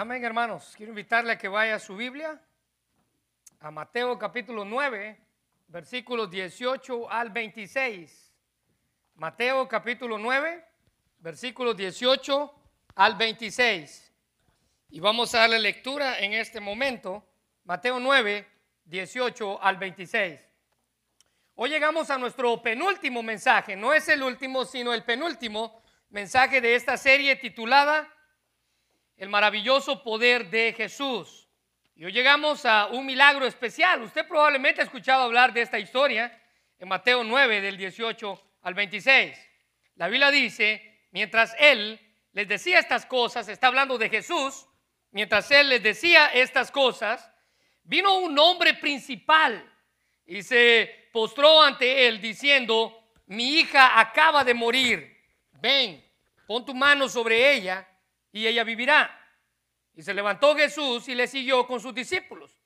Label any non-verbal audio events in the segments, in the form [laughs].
Amén, hermanos. Quiero invitarle a que vaya a su Biblia, a Mateo capítulo 9, versículos 18 al 26. Mateo capítulo 9, versículos 18 al 26. Y vamos a darle lectura en este momento. Mateo 9, 18 al 26. Hoy llegamos a nuestro penúltimo mensaje. No es el último, sino el penúltimo mensaje de esta serie titulada El maravilloso poder de Jesús. Y hoy llegamos a un milagro especial. Usted probablemente ha escuchado hablar de esta historia en Mateo 9 del 18 al 26. La Biblia dice, mientras él les decía estas cosas, está hablando de Jesús, mientras él les decía estas cosas, vino un hombre principal y se postró ante él diciendo, mi hija acaba de morir, ven, pon tu mano sobre ella y ella vivirá. Y se levantó Jesús y le siguió con sus discípulos.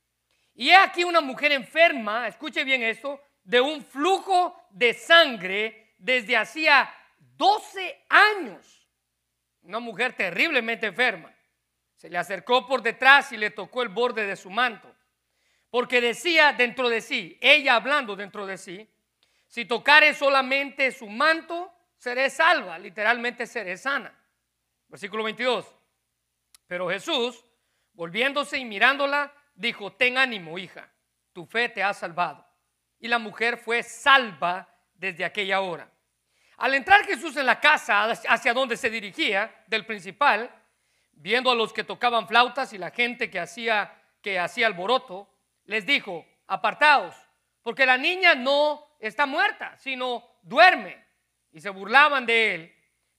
Y he aquí una mujer enferma, escuche bien esto, de un flujo de sangre desde hacía 12 años. Una mujer terriblemente enferma. Se le acercó por detrás y le tocó el borde de su manto. Porque decía dentro de sí, ella hablando dentro de sí, si tocare solamente su manto, seré salva, literalmente seré sana. Versículo 22. Pero Jesús, volviéndose y mirándola, dijo, ten ánimo, hija, tu fe te ha salvado. Y la mujer fue salva desde aquella hora. Al entrar Jesús en la casa hacia donde se dirigía, del principal, viendo a los que tocaban flautas y la gente que hacía, que hacía alboroto, les dijo, apartaos, porque la niña no está muerta, sino duerme. Y se burlaban de él.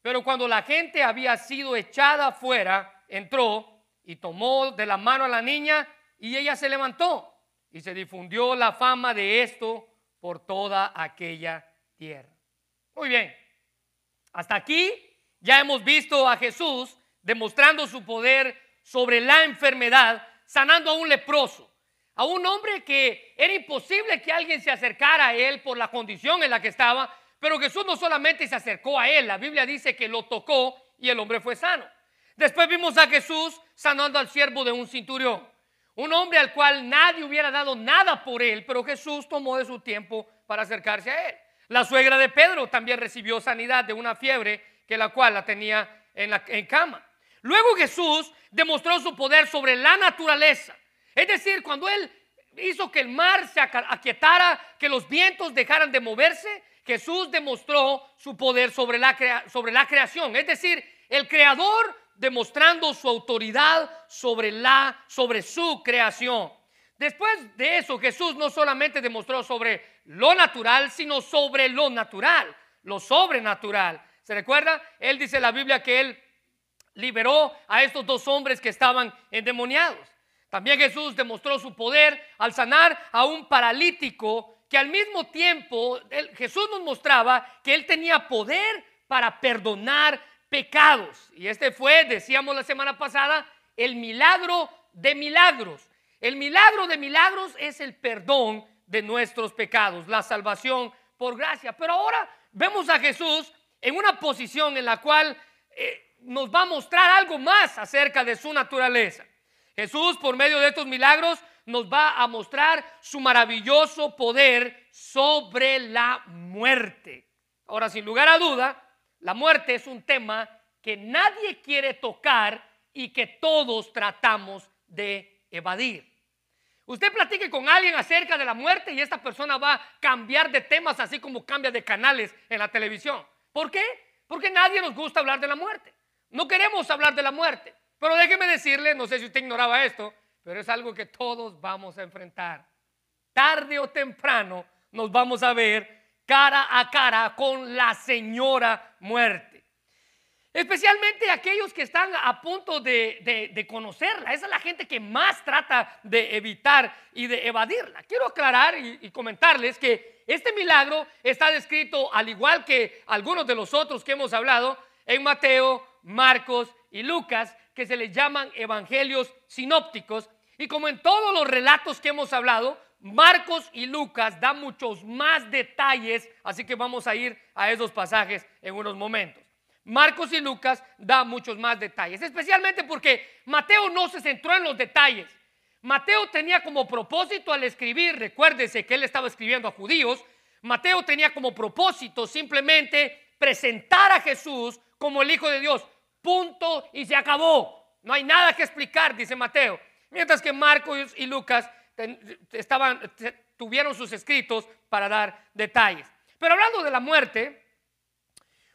Pero cuando la gente había sido echada afuera, entró y tomó de la mano a la niña y ella se levantó. Y se difundió la fama de esto por toda aquella tierra. Muy bien, hasta aquí ya hemos visto a Jesús demostrando su poder sobre la enfermedad, sanando a un leproso, a un hombre que era imposible que alguien se acercara a él por la condición en la que estaba, pero Jesús no solamente se acercó a él, la Biblia dice que lo tocó y el hombre fue sano. Después vimos a Jesús sanando al siervo de un cinturón, un hombre al cual nadie hubiera dado nada por él, pero Jesús tomó de su tiempo para acercarse a él. La suegra de Pedro también recibió sanidad de una fiebre que la cual la tenía en, la, en cama. Luego Jesús demostró su poder sobre la naturaleza. Es decir, cuando Él hizo que el mar se aquietara, que los vientos dejaran de moverse, Jesús demostró su poder sobre la, sobre la creación. Es decir, el creador demostrando su autoridad sobre, la, sobre su creación. Después de eso, Jesús no solamente demostró sobre lo natural, sino sobre lo natural, lo sobrenatural. ¿Se recuerda? Él dice en la Biblia que él liberó a estos dos hombres que estaban endemoniados. También Jesús demostró su poder al sanar a un paralítico que al mismo tiempo Jesús nos mostraba que él tenía poder para perdonar pecados. Y este fue, decíamos la semana pasada, el milagro de milagros. El milagro de milagros es el perdón de nuestros pecados, la salvación por gracia. Pero ahora vemos a Jesús en una posición en la cual eh, nos va a mostrar algo más acerca de su naturaleza. Jesús, por medio de estos milagros, nos va a mostrar su maravilloso poder sobre la muerte. Ahora, sin lugar a duda, la muerte es un tema que nadie quiere tocar y que todos tratamos de evadir. Usted platique con alguien acerca de la muerte y esta persona va a cambiar de temas así como cambia de canales en la televisión. ¿Por qué? Porque nadie nos gusta hablar de la muerte. No queremos hablar de la muerte. Pero déjeme decirle, no sé si usted ignoraba esto, pero es algo que todos vamos a enfrentar. Tarde o temprano nos vamos a ver cara a cara con la señora muerte. Especialmente aquellos que están a punto de, conocerla. Esa es la gente que más trata de evitar y de evadirla. Quiero aclarar y, y comentarles que este milagro está descrito, al igual que algunos de los otros que hemos hablado, en Mateo, Marcos y Lucas, que se les llaman evangelios sinópticos. Y como en todos los relatos que hemos hablado, Marcos y Lucas dan muchos más detalles, así que vamos a ir a esos pasajes en unos momentos. Marcos y Lucas dan muchos más detalles, especialmente porque Mateo no se centró en los detalles. Mateo tenía como propósito al escribir, recuérdese que él estaba escribiendo a judíos, Mateo tenía como propósito simplemente presentar a Jesús como el Hijo de Dios. Punto y se acabó. No hay nada que explicar, dice Mateo. Mientras que Marcos y Lucas tuvieron sus escritos para dar detalles. Pero hablando de la muerte,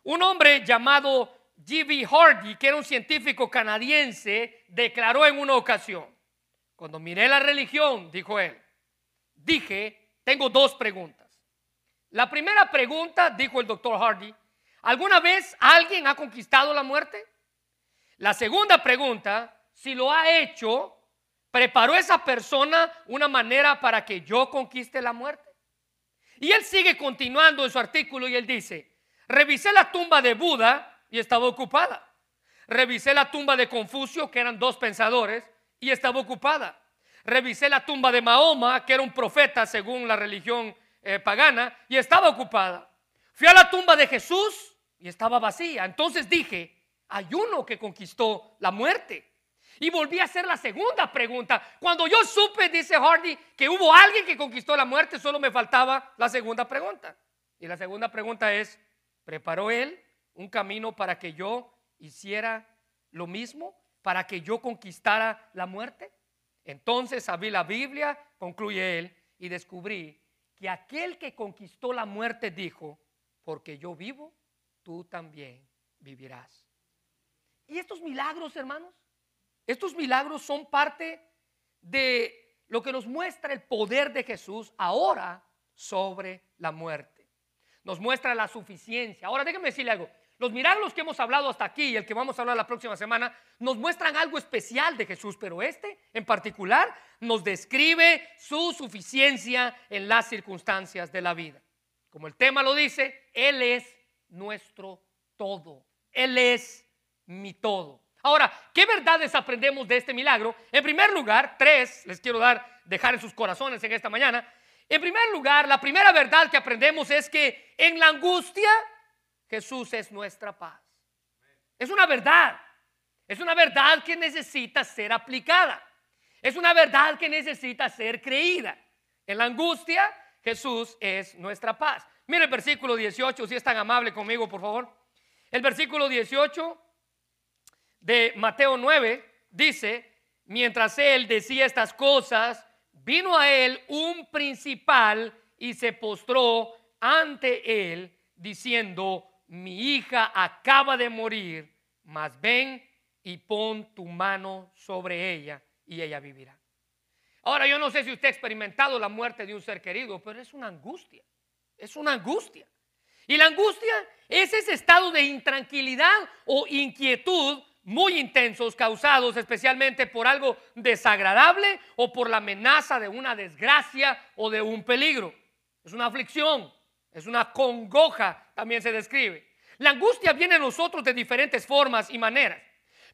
un hombre llamado G.B. Hardy, que era un científico canadiense, declaró en una ocasión, cuando miré la religión, dijo él, dije, tengo dos preguntas. La primera pregunta, dijo el doctor Hardy, ¿alguna vez alguien ha conquistado la muerte? La segunda pregunta, si lo ha hecho, ¿preparó esa persona una manera para que yo conquiste la muerte? Y él sigue continuando en su artículo y él dice, revisé la tumba de Buda y estaba ocupada. Revisé la tumba de Confucio, que eran dos pensadores, y estaba ocupada. Revisé la tumba de Mahoma, que era un profeta según la religión eh, pagana, y estaba ocupada. Fui a la tumba de Jesús y estaba vacía. Entonces dije, hay uno que conquistó la muerte. Y volví a hacer la segunda pregunta. Cuando yo supe, dice Hardy, que hubo alguien que conquistó la muerte, solo me faltaba la segunda pregunta. Y la segunda pregunta es, ¿preparó él un camino para que yo hiciera lo mismo? ¿Para que yo conquistara la muerte? Entonces abrí la Biblia, concluye él, y descubrí que aquel que conquistó la muerte dijo, porque yo vivo, tú también vivirás. ¿Y estos milagros, hermanos? Estos milagros son parte de lo que nos muestra el poder de Jesús ahora sobre la muerte. Nos muestra la suficiencia. Ahora déjeme decirle algo. Los milagros que hemos hablado hasta aquí y el que vamos a hablar la próxima semana nos muestran algo especial de Jesús, pero este en particular nos describe su suficiencia en las circunstancias de la vida. Como el tema lo dice, Él es nuestro todo. Él es mi todo. Ahora, ¿qué verdades aprendemos de este milagro? En primer lugar, tres, les quiero dar, dejar en sus corazones en esta mañana. En primer lugar, la primera verdad que aprendemos es que en la angustia Jesús es nuestra paz. Es una verdad. Es una verdad que necesita ser aplicada. Es una verdad que necesita ser creída. En la angustia Jesús es nuestra paz. Mire el versículo 18, si es tan amable conmigo, por favor. El versículo 18 de Mateo 9 dice, mientras él decía estas cosas, vino a él un principal y se postró ante él diciendo, mi hija acaba de morir, mas ven y pon tu mano sobre ella y ella vivirá. Ahora yo no sé si usted ha experimentado la muerte de un ser querido, pero es una angustia, es una angustia. Y la angustia es ese estado de intranquilidad o inquietud muy intensos causados especialmente por algo desagradable o por la amenaza de una desgracia o de un peligro. Es una aflicción, es una congoja, también se describe. La angustia viene a nosotros de diferentes formas y maneras.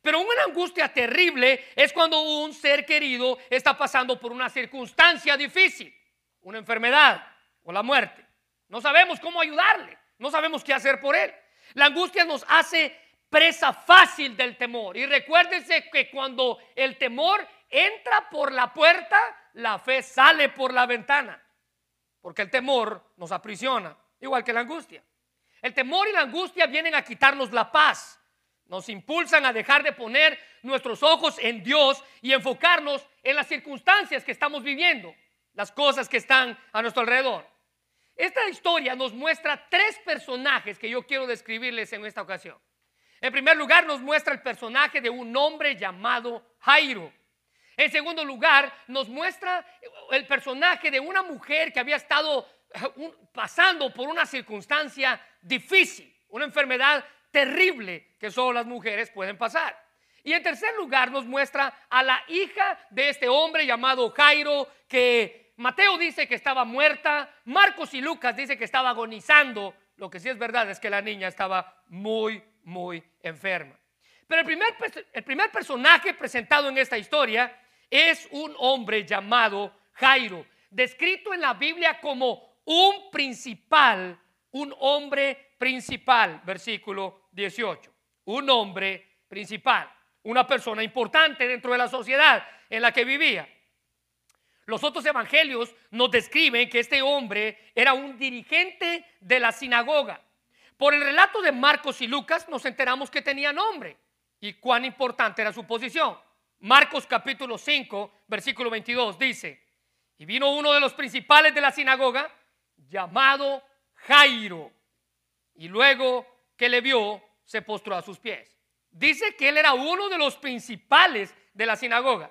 Pero una angustia terrible es cuando un ser querido está pasando por una circunstancia difícil, una enfermedad o la muerte. No sabemos cómo ayudarle, no sabemos qué hacer por él. La angustia nos hace presa fácil del temor. Y recuérdense que cuando el temor entra por la puerta, la fe sale por la ventana. Porque el temor nos aprisiona, igual que la angustia. El temor y la angustia vienen a quitarnos la paz. Nos impulsan a dejar de poner nuestros ojos en Dios y enfocarnos en las circunstancias que estamos viviendo, las cosas que están a nuestro alrededor. Esta historia nos muestra tres personajes que yo quiero describirles en esta ocasión. En primer lugar, nos muestra el personaje de un hombre llamado Jairo. En segundo lugar, nos muestra el personaje de una mujer que había estado eh, pasando por una circunstancia difícil, una enfermedad terrible que solo las mujeres pueden pasar. Y en tercer lugar, nos muestra a la hija de este hombre llamado Jairo, que Mateo dice que estaba muerta, Marcos y Lucas dice que estaba agonizando. Lo que sí es verdad es que la niña estaba muy, muy enferma. Pero el primer, el primer personaje presentado en esta historia es un hombre llamado Jairo, descrito en la Biblia como un principal, un hombre principal, versículo 18. Un hombre principal, una persona importante dentro de la sociedad en la que vivía. Los otros evangelios nos describen que este hombre era un dirigente de la sinagoga. Por el relato de Marcos y Lucas nos enteramos que tenía nombre y cuán importante era su posición. Marcos capítulo 5, versículo 22 dice, y vino uno de los principales de la sinagoga llamado Jairo, y luego que le vio, se postró a sus pies. Dice que él era uno de los principales de la sinagoga.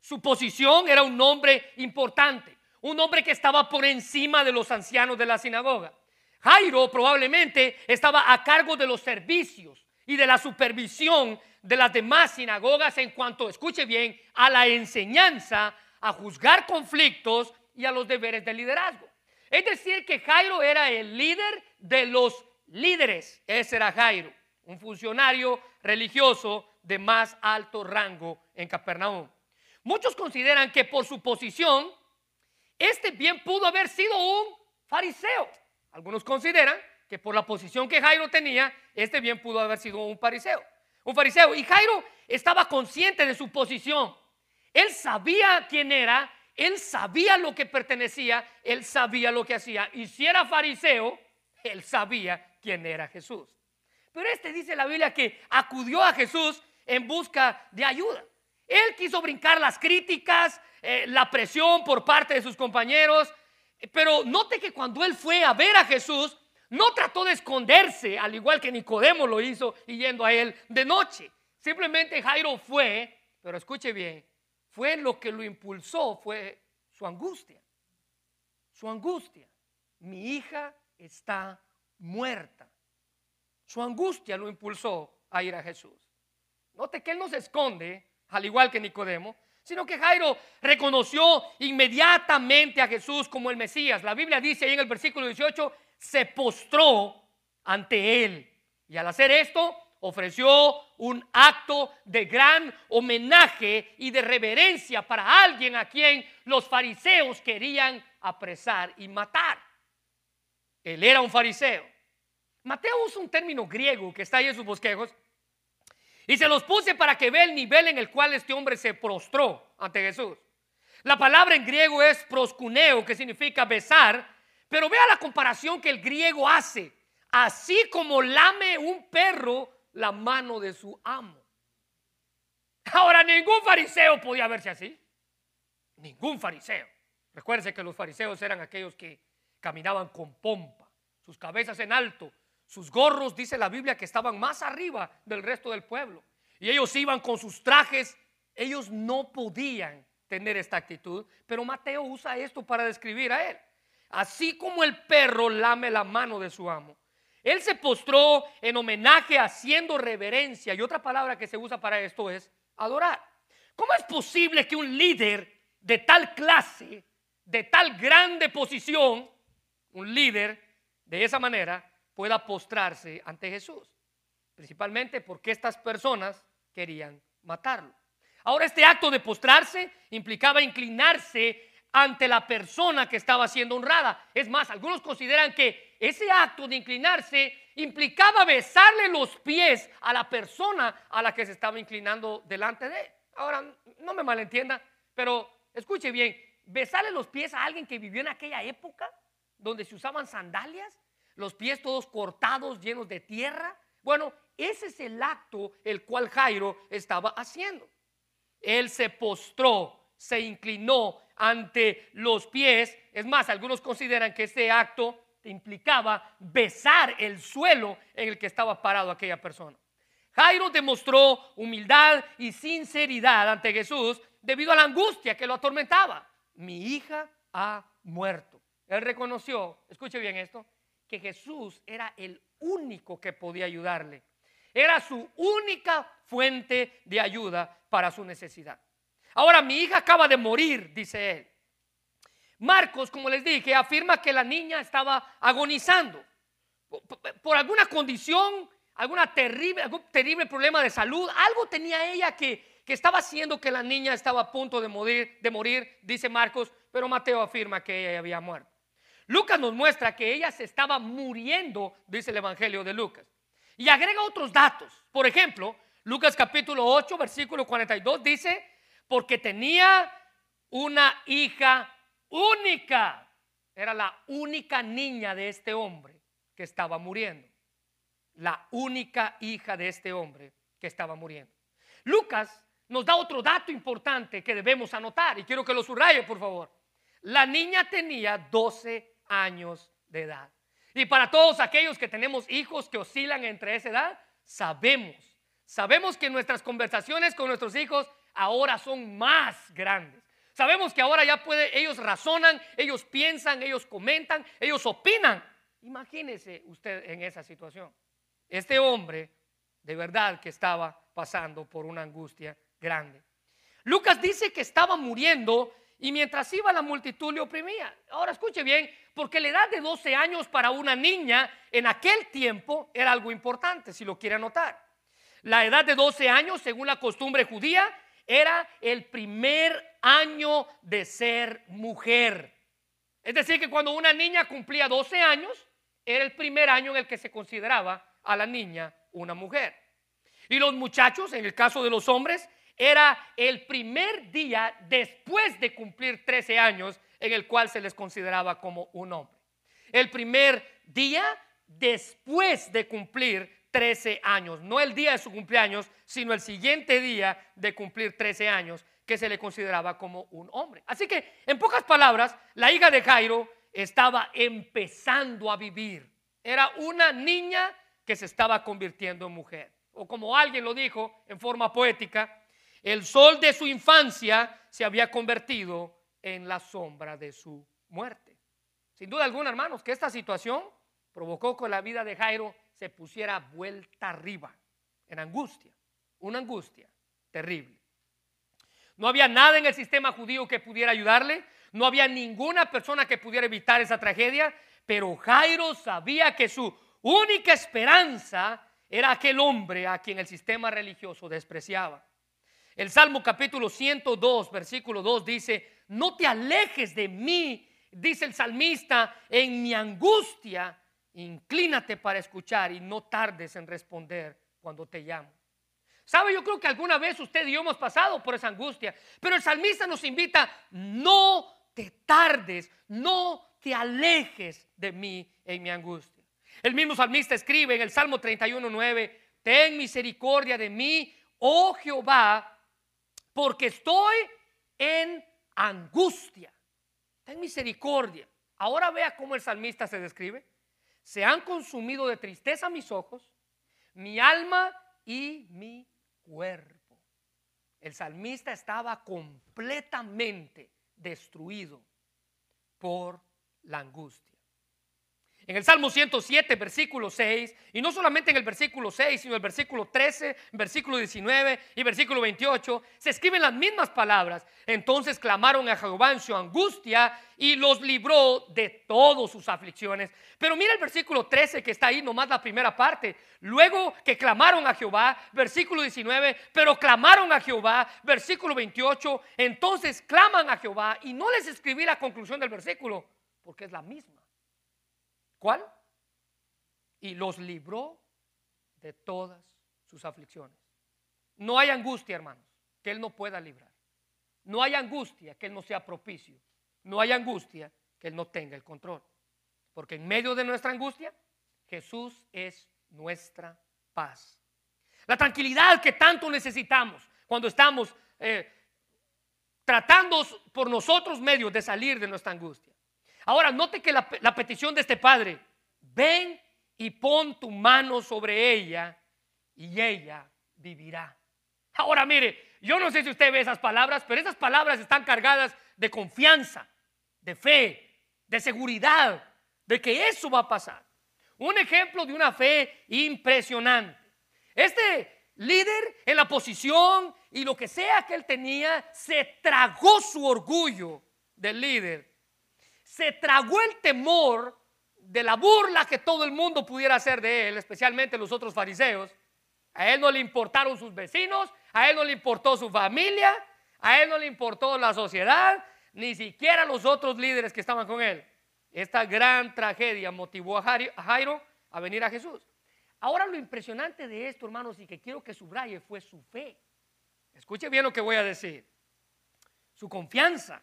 Su posición era un hombre importante, un hombre que estaba por encima de los ancianos de la sinagoga. Jairo probablemente estaba a cargo de los servicios y de la supervisión de las demás sinagogas en cuanto, escuche bien, a la enseñanza, a juzgar conflictos y a los deberes de liderazgo. Es decir, que Jairo era el líder de los líderes. Ese era Jairo, un funcionario religioso de más alto rango en Capernaum. Muchos consideran que por su posición, este bien pudo haber sido un fariseo. Algunos consideran que por la posición que Jairo tenía, este bien pudo haber sido un fariseo. Un fariseo. Y Jairo estaba consciente de su posición. Él sabía quién era, él sabía lo que pertenecía, él sabía lo que hacía. Y si era fariseo, él sabía quién era Jesús. Pero este dice la Biblia que acudió a Jesús en busca de ayuda. Él quiso brincar las críticas, eh, la presión por parte de sus compañeros, pero note que cuando él fue a ver a Jesús, no trató de esconderse, al igual que Nicodemo lo hizo yendo a él de noche. Simplemente Jairo fue, pero escuche bien, fue lo que lo impulsó, fue su angustia. Su angustia. Mi hija está muerta. Su angustia lo impulsó a ir a Jesús. Note que él no se esconde, al igual que Nicodemo, sino que Jairo reconoció inmediatamente a Jesús como el Mesías. La Biblia dice ahí en el versículo 18, se postró ante él. Y al hacer esto, ofreció un acto de gran homenaje y de reverencia para alguien a quien los fariseos querían apresar y matar. Él era un fariseo. Mateo usa un término griego que está ahí en sus bosquejos y se los puse para que vea el nivel en el cual este hombre se prostró ante Jesús. La palabra en griego es proscuneo, que significa besar, pero vea la comparación que el griego hace. Así como lame un perro la mano de su amo. Ahora, ningún fariseo podía verse así. Ningún fariseo. Recuérdense que los fariseos eran aquellos que caminaban con pompa, sus cabezas en alto, sus gorros, dice la Biblia, que estaban más arriba del resto del pueblo. Y ellos iban con sus trajes. Ellos no podían tener esta actitud, pero Mateo usa esto para describir a él. Así como el perro lame la mano de su amo. Él se postró en homenaje haciendo reverencia. Y otra palabra que se usa para esto es adorar. ¿Cómo es posible que un líder de tal clase, de tal grande posición, un líder de esa manera, pueda postrarse ante Jesús. Principalmente porque estas personas querían matarlo. Ahora este acto de postrarse implicaba inclinarse ante la persona que estaba siendo honrada. Es más, algunos consideran que ese acto de inclinarse implicaba besarle los pies a la persona a la que se estaba inclinando delante de él. Ahora, no me malentienda, pero escuche bien, besarle los pies a alguien que vivió en aquella época donde se usaban sandalias los pies todos cortados, llenos de tierra. Bueno, ese es el acto el cual Jairo estaba haciendo. Él se postró, se inclinó ante los pies. Es más, algunos consideran que este acto implicaba besar el suelo en el que estaba parado aquella persona. Jairo demostró humildad y sinceridad ante Jesús debido a la angustia que lo atormentaba. Mi hija ha muerto. Él reconoció, escuche bien esto, que Jesús era el único que podía ayudarle. Era su única fuente de ayuda para su necesidad. Ahora mi hija acaba de morir, dice él. Marcos, como les dije, afirma que la niña estaba agonizando por alguna condición, alguna terrible, algún terrible problema de salud. Algo tenía ella que, que estaba haciendo que la niña estaba a punto de morir, de morir, dice Marcos, pero Mateo afirma que ella había muerto. Lucas nos muestra que ella se estaba muriendo, dice el Evangelio de Lucas. Y agrega otros datos. Por ejemplo, Lucas capítulo 8, versículo 42 dice, porque tenía una hija única. Era la única niña de este hombre que estaba muriendo. La única hija de este hombre que estaba muriendo. Lucas nos da otro dato importante que debemos anotar y quiero que lo subraye, por favor. La niña tenía 12 años de edad. Y para todos aquellos que tenemos hijos que oscilan entre esa edad, sabemos, sabemos que nuestras conversaciones con nuestros hijos ahora son más grandes. Sabemos que ahora ya puede, ellos razonan, ellos piensan, ellos comentan, ellos opinan. Imagínese usted en esa situación. Este hombre de verdad que estaba pasando por una angustia grande. Lucas dice que estaba muriendo y mientras iba la multitud le oprimía. Ahora escuche bien, porque la edad de 12 años para una niña en aquel tiempo era algo importante, si lo quiere anotar. La edad de 12 años, según la costumbre judía, era el primer año de ser mujer. Es decir, que cuando una niña cumplía 12 años, era el primer año en el que se consideraba a la niña una mujer. Y los muchachos, en el caso de los hombres, era el primer día después de cumplir 13 años en el cual se les consideraba como un hombre. El primer día después de cumplir 13 años, no el día de su cumpleaños, sino el siguiente día de cumplir 13 años, que se le consideraba como un hombre. Así que, en pocas palabras, la hija de Jairo estaba empezando a vivir. Era una niña que se estaba convirtiendo en mujer. O como alguien lo dijo en forma poética, el sol de su infancia se había convertido en la sombra de su muerte. Sin duda alguna, hermanos, que esta situación provocó que la vida de Jairo se pusiera vuelta arriba, en angustia, una angustia terrible. No había nada en el sistema judío que pudiera ayudarle, no había ninguna persona que pudiera evitar esa tragedia, pero Jairo sabía que su única esperanza era aquel hombre a quien el sistema religioso despreciaba. El Salmo capítulo 102, versículo 2 dice, no te alejes de mí, dice el salmista, en mi angustia, inclínate para escuchar y no tardes en responder cuando te llamo. ¿Sabe? Yo creo que alguna vez usted y yo hemos pasado por esa angustia, pero el salmista nos invita, no te tardes, no te alejes de mí en mi angustia. El mismo salmista escribe en el Salmo 31, 9, ten misericordia de mí, oh Jehová, porque estoy en angustia. Ten misericordia. Ahora vea cómo el salmista se describe. Se han consumido de tristeza mis ojos, mi alma y mi cuerpo. El salmista estaba completamente destruido por la angustia. En el Salmo 107, versículo 6, y no solamente en el versículo 6, sino el versículo 13, versículo 19 y versículo 28, se escriben las mismas palabras. Entonces clamaron a Jehová en su angustia y los libró de todas sus aflicciones. Pero mira el versículo 13 que está ahí, nomás la primera parte. Luego que clamaron a Jehová, versículo 19, pero clamaron a Jehová, versículo 28, entonces claman a Jehová y no les escribí la conclusión del versículo, porque es la misma. ¿Cuál? Y los libró de todas sus aflicciones. No hay angustia, hermanos, que Él no pueda librar. No hay angustia que Él no sea propicio. No hay angustia que Él no tenga el control. Porque en medio de nuestra angustia, Jesús es nuestra paz. La tranquilidad que tanto necesitamos cuando estamos eh, tratando por nosotros medios de salir de nuestra angustia. Ahora, note que la, petición de este padre, ven y pon tu mano sobre ella y ella vivirá. Ahora mire, yo no sé si usted ve esas palabras, pero esas palabras están cargadas de confianza, de fe, de seguridad, de que eso va a pasar. Un ejemplo de una fe impresionante. Este líder en la posición y lo que sea que él tenía, se tragó su orgullo del líder se tragó el temor de la burla que todo el mundo pudiera hacer de él, especialmente los otros fariseos. A él no le importaron sus vecinos, a él no le importó su familia, a él no le importó la sociedad, ni siquiera los otros líderes que estaban con él. esta gran tragedia motivó a Jairo a venir a Jesús. Ahora lo impresionante de esto, hermanos, y que quiero que subraye, fue su fe. Escuche bien lo que voy a decir. Su confianza.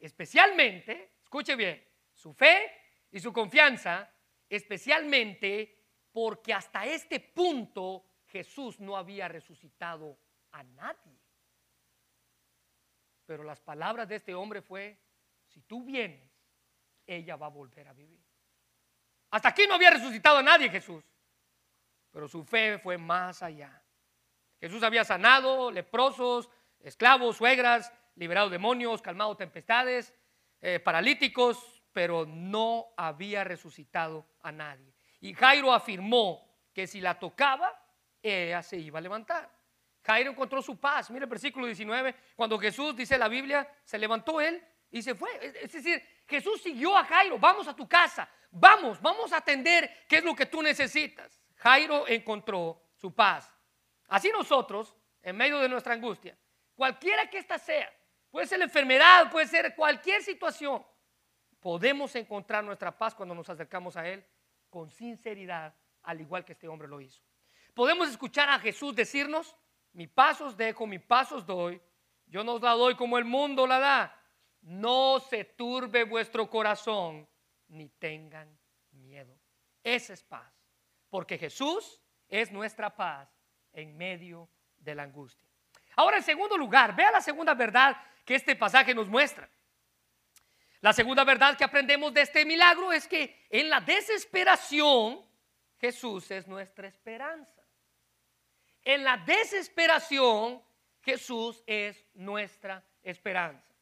Especialmente, escuche bien, su fe y su confianza, especialmente porque hasta este punto Jesús no había resucitado a nadie. Pero las palabras de este hombre fue, si tú vienes, ella va a volver a vivir. Hasta aquí no había resucitado a nadie Jesús pero su fe fue más allá. Jesús había sanado leprosos, esclavos, suegras, liberado demonios, calmado tempestades, eh, paralíticos, pero no había resucitado a nadie. Y Jairo afirmó que si la tocaba, ella se iba a levantar. Jairo encontró su paz. Mire el versículo 19, cuando Jesús, dice la Biblia, se levantó él y se fue. Es decir, Jesús siguió a Jairo, vamos a tu casa, vamos, vamos a atender qué es lo que tú necesitas. Jairo encontró su paz. Así nosotros, en medio de nuestra angustia, cualquiera que ésta sea, puede ser la enfermedad, puede ser cualquier situación, podemos encontrar nuestra paz cuando nos acercamos a Él con sinceridad, al igual que este hombre lo hizo. Podemos escuchar a Jesús decirnos, mi paz os dejo, mi paz os doy, yo no os la doy como el mundo la da. No se turbe vuestro corazón, ni tengan miedo. Esa es paz porque Jesús es nuestra paz en medio de la angustia. Ahora, en segundo lugar, vea la segunda verdad que este pasaje nos muestra. La segunda verdad que aprendemos de este milagro es que en la desesperación Jesús es nuestra esperanza. En la desesperación Jesús es nuestra esperanza.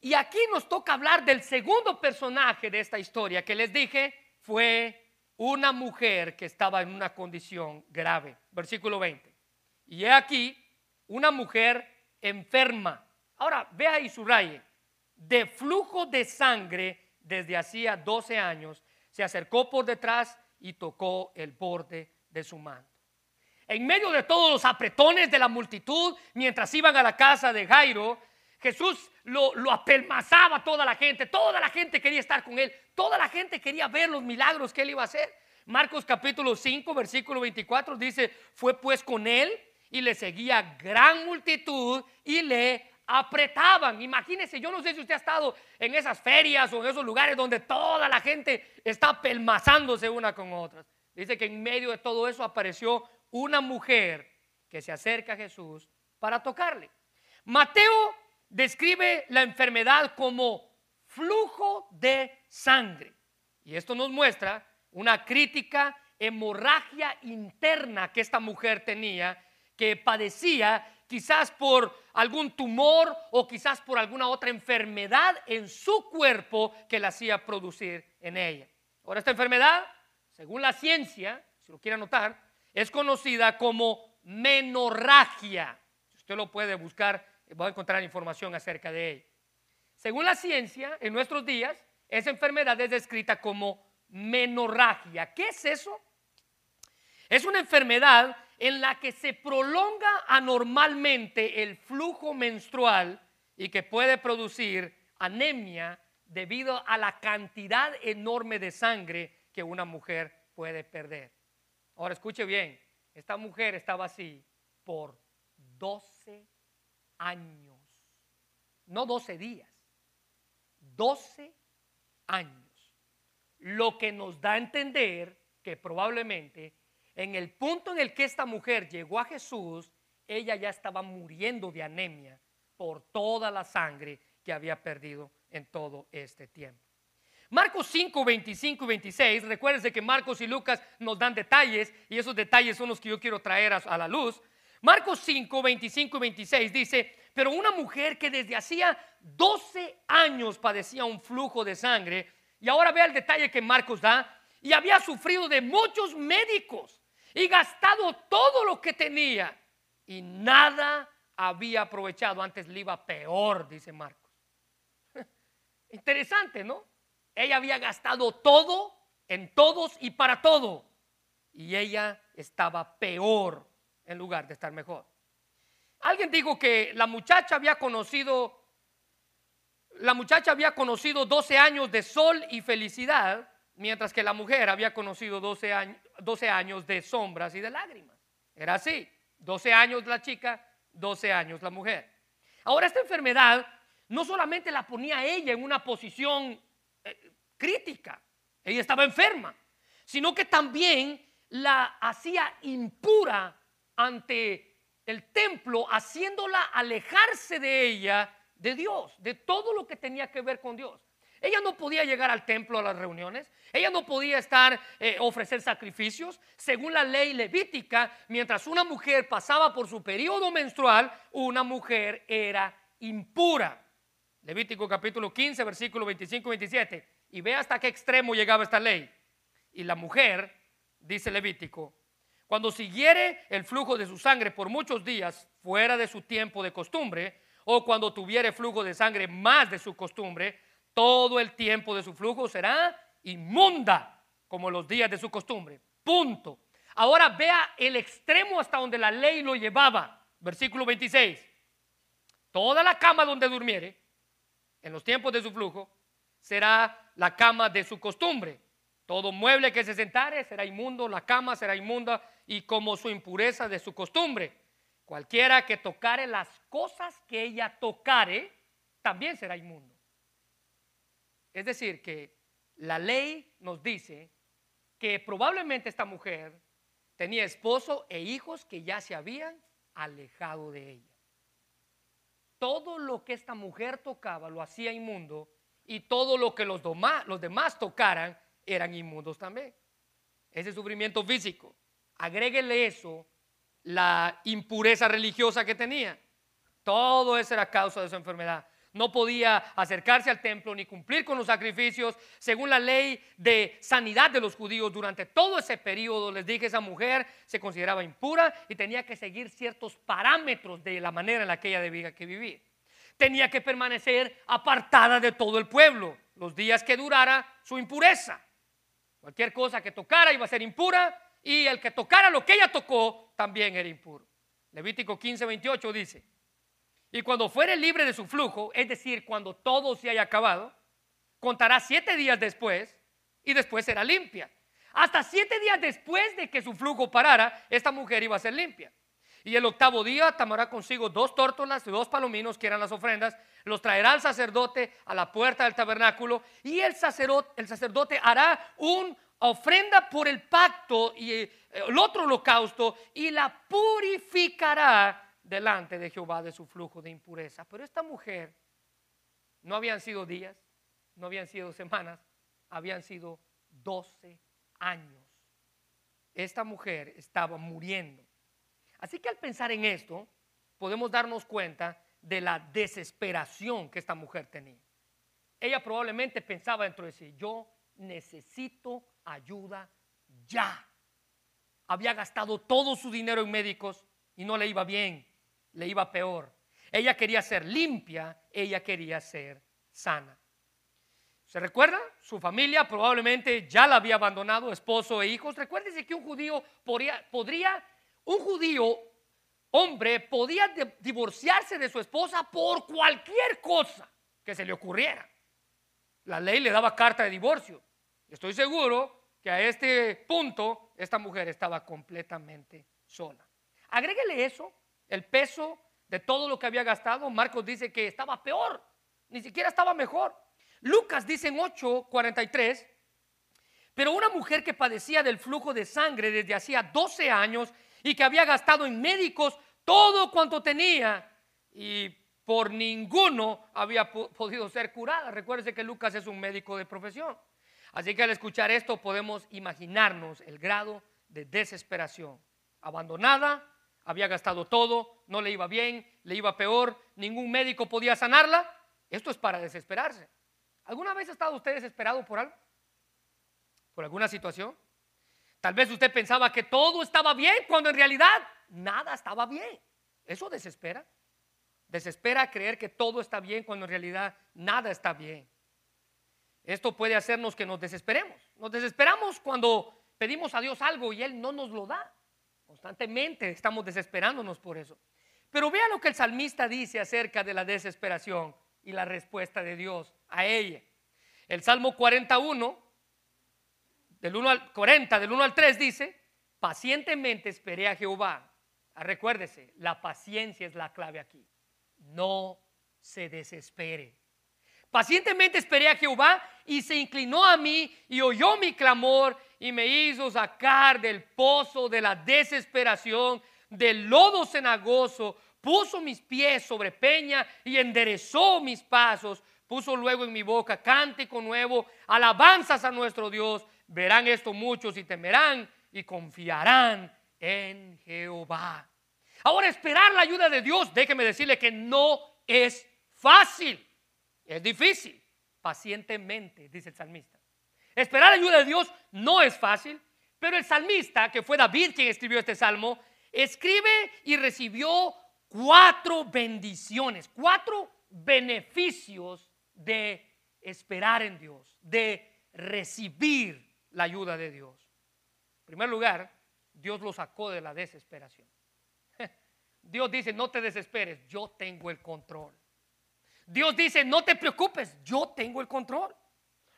Y aquí nos toca hablar del segundo personaje de esta historia que les dije fue una mujer que estaba en una condición grave. Versículo 20. Y he aquí una mujer enferma. Ahora, vea y subraye. De flujo de sangre desde hacía 12 años, se acercó por detrás y tocó el borde de su manto. En medio de todos los apretones de la multitud, mientras iban a la casa de Jairo, Jesús lo, lo apelmazaba a toda la gente, toda la gente quería estar con él, toda la gente quería ver los milagros que él iba a hacer. Marcos capítulo 5, versículo 24 dice, fue pues con él y le seguía gran multitud y le apretaban. Imagínese, yo no sé si usted ha estado en esas ferias o en esos lugares donde toda la gente está pelmazándose una con otras. Dice que en medio de todo eso apareció una mujer que se acerca a Jesús para tocarle. Mateo describe la enfermedad como flujo de sangre. Y esto nos muestra una crítica hemorragia interna que esta mujer tenía, que padecía quizás por algún tumor o quizás por alguna otra enfermedad en su cuerpo que la hacía producir en ella. Ahora, esta enfermedad, según la ciencia, si lo quiere anotar, es conocida como menorragia. Si usted lo puede buscar, va a encontrar información acerca de ella. Según la ciencia, en nuestros días, esa enfermedad es descrita como menorragia. ¿Qué es eso? Es una enfermedad en la que se prolonga anormalmente el flujo menstrual y que puede producir anemia debido a la cantidad enorme de sangre que una mujer puede perder. Ahora escuche bien, esta mujer estaba así por 12 años, no 12 días, 12 años. Lo que nos da a entender que probablemente en el punto en el que esta mujer llegó a Jesús, ella ya estaba muriendo de anemia por toda la sangre que había perdido en todo este tiempo. Marcos 5, 25 y 26, recuérdense que Marcos y Lucas nos dan detalles y esos detalles son los que yo quiero traer a, la luz. Marcos 5, 25 y 26 dice, pero una mujer que desde hacía 12 años padecía un flujo de sangre, y ahora vea el detalle que Marcos da, y había sufrido de muchos médicos y gastado todo lo que tenía, y nada había aprovechado, antes le iba peor, dice Marcos. [laughs] Interesante, ¿no? Ella había gastado todo en todos y para todo, y ella estaba peor en lugar de estar mejor. Alguien dijo que la muchacha había conocido la muchacha había conocido 12 años de sol y felicidad, mientras que la mujer había conocido 12 años, 12 años de sombras y de lágrimas. Era así, 12 años la chica, 12 años la mujer. Ahora esta enfermedad no solamente la ponía ella en una posición eh, crítica, ella estaba enferma, sino que también la hacía impura ante el templo, haciéndola alejarse de ella, de Dios, de todo lo que tenía que ver con Dios. Ella no podía llegar al templo a las reuniones, ella no podía estar, eh, ofrecer sacrificios. Según la ley levítica, mientras una mujer pasaba por su periodo menstrual, una mujer era impura. Levítico capítulo 15, versículo 25 y 27. Y ve hasta qué extremo llegaba esta ley. Y la mujer, dice Levítico, cuando siguiere el flujo de su sangre por muchos días fuera de su tiempo de costumbre, o cuando tuviere flujo de sangre más de su costumbre, todo el tiempo de su flujo será inmunda como los días de su costumbre. Punto. Ahora vea el extremo hasta donde la ley lo llevaba. Versículo 26. Toda la cama donde durmiere, en los tiempos de su flujo, será la cama de su costumbre. Todo mueble que se sentare será inmundo, la cama será inmunda y como su impureza de su costumbre. Cualquiera que tocare las cosas que ella tocare, también será inmundo. Es decir, que la ley nos dice que probablemente esta mujer tenía esposo e hijos que ya se habían alejado de ella. Todo lo que esta mujer tocaba lo hacía inmundo y todo lo que los, demás tocaran eran inmundos también. Ese sufrimiento físico. Agréguele eso, la impureza religiosa que tenía. Todo eso era causa de su enfermedad no podía acercarse al templo ni cumplir con los sacrificios. Según la ley de sanidad de los judíos, durante todo ese periodo, les dije, esa mujer se consideraba impura y tenía que seguir ciertos parámetros de la manera en la que ella debía vivir. Tenía que permanecer apartada de todo el pueblo los días que durara su impureza. Cualquier cosa que tocara iba a ser impura y el que tocara lo que ella tocó también era impuro. Levítico 15, 28 dice, y cuando fuere libre de su flujo, es decir, cuando todo se haya acabado, contará siete días después y después será limpia. Hasta siete días después de que su flujo parara, esta mujer iba a ser limpia. Y el octavo día tomará consigo dos tórtolas y dos palominos, que eran las ofrendas, los traerá al sacerdote a la puerta del tabernáculo y el sacerdote, el sacerdote hará una ofrenda por el pacto y eh, el otro holocausto y la purificará delante de Jehová de su flujo de impureza. Pero esta mujer no habían sido días, no habían sido semanas, habían sido 12 años. Esta mujer estaba muriendo. Así que al pensar en esto, podemos darnos cuenta de la desesperación que esta mujer tenía. Ella probablemente pensaba dentro de sí, yo necesito ayuda ya. Había gastado todo su dinero en médicos y no le iba bien le iba peor. Ella quería ser limpia, ella quería ser sana. ¿Se recuerda? Su familia probablemente ya la había abandonado, esposo e hijos. Recuérdese que un judío podría, podría un judío hombre podía divorciarse de su esposa por cualquier cosa que se le ocurriera. La ley le daba carta de divorcio. Estoy seguro que a este punto esta mujer estaba completamente sola. Agréguele eso el peso de todo lo que había gastado, Marcos dice que estaba peor, ni siquiera estaba mejor. Lucas dice en 8:43, pero una mujer que padecía del flujo de sangre desde hacía 12 años y que había gastado en médicos todo cuanto tenía y por ninguno había podido ser curada. Recuérdese que Lucas es un médico de profesión. Así que al escuchar esto podemos imaginarnos el grado de desesperación. Abandonada, había gastado todo, no le iba bien, le iba peor, ningún médico podía sanarla. Esto es para desesperarse. ¿Alguna vez ha estado usted desesperado por algo? ¿Por alguna situación? Tal vez usted pensaba que todo estaba bien cuando en realidad nada estaba bien. Eso desespera. Desespera creer que todo está bien cuando en realidad nada está bien. Esto puede hacernos que nos desesperemos. Nos desesperamos cuando pedimos a Dios algo y Él no nos lo da. Constantemente estamos desesperándonos por eso. Pero vea lo que el salmista dice acerca de la desesperación y la respuesta de Dios a ella. El Salmo 41, del 1 al 40, del 1 al 3 dice, pacientemente esperé a Jehová. Ah, recuérdese, la paciencia es la clave aquí. No se desespere. Pacientemente esperé a Jehová y se inclinó a mí y oyó mi clamor y me hizo sacar del pozo de la desesperación, del lodo cenagoso, puso mis pies sobre peña y enderezó mis pasos, puso luego en mi boca cántico nuevo, alabanzas a nuestro Dios. Verán esto muchos y temerán y confiarán en Jehová. Ahora, esperar la ayuda de Dios, déjeme decirle que no es fácil, es difícil. Pacientemente, dice el salmista. Esperar ayuda de Dios no es fácil, pero el salmista, que fue David quien escribió este salmo, escribe y recibió cuatro bendiciones, cuatro beneficios de esperar en Dios, de recibir la ayuda de Dios. En primer lugar, Dios lo sacó de la desesperación. [laughs] Dios dice, no te desesperes, yo tengo el control. Dios dice, no te preocupes, yo tengo el control.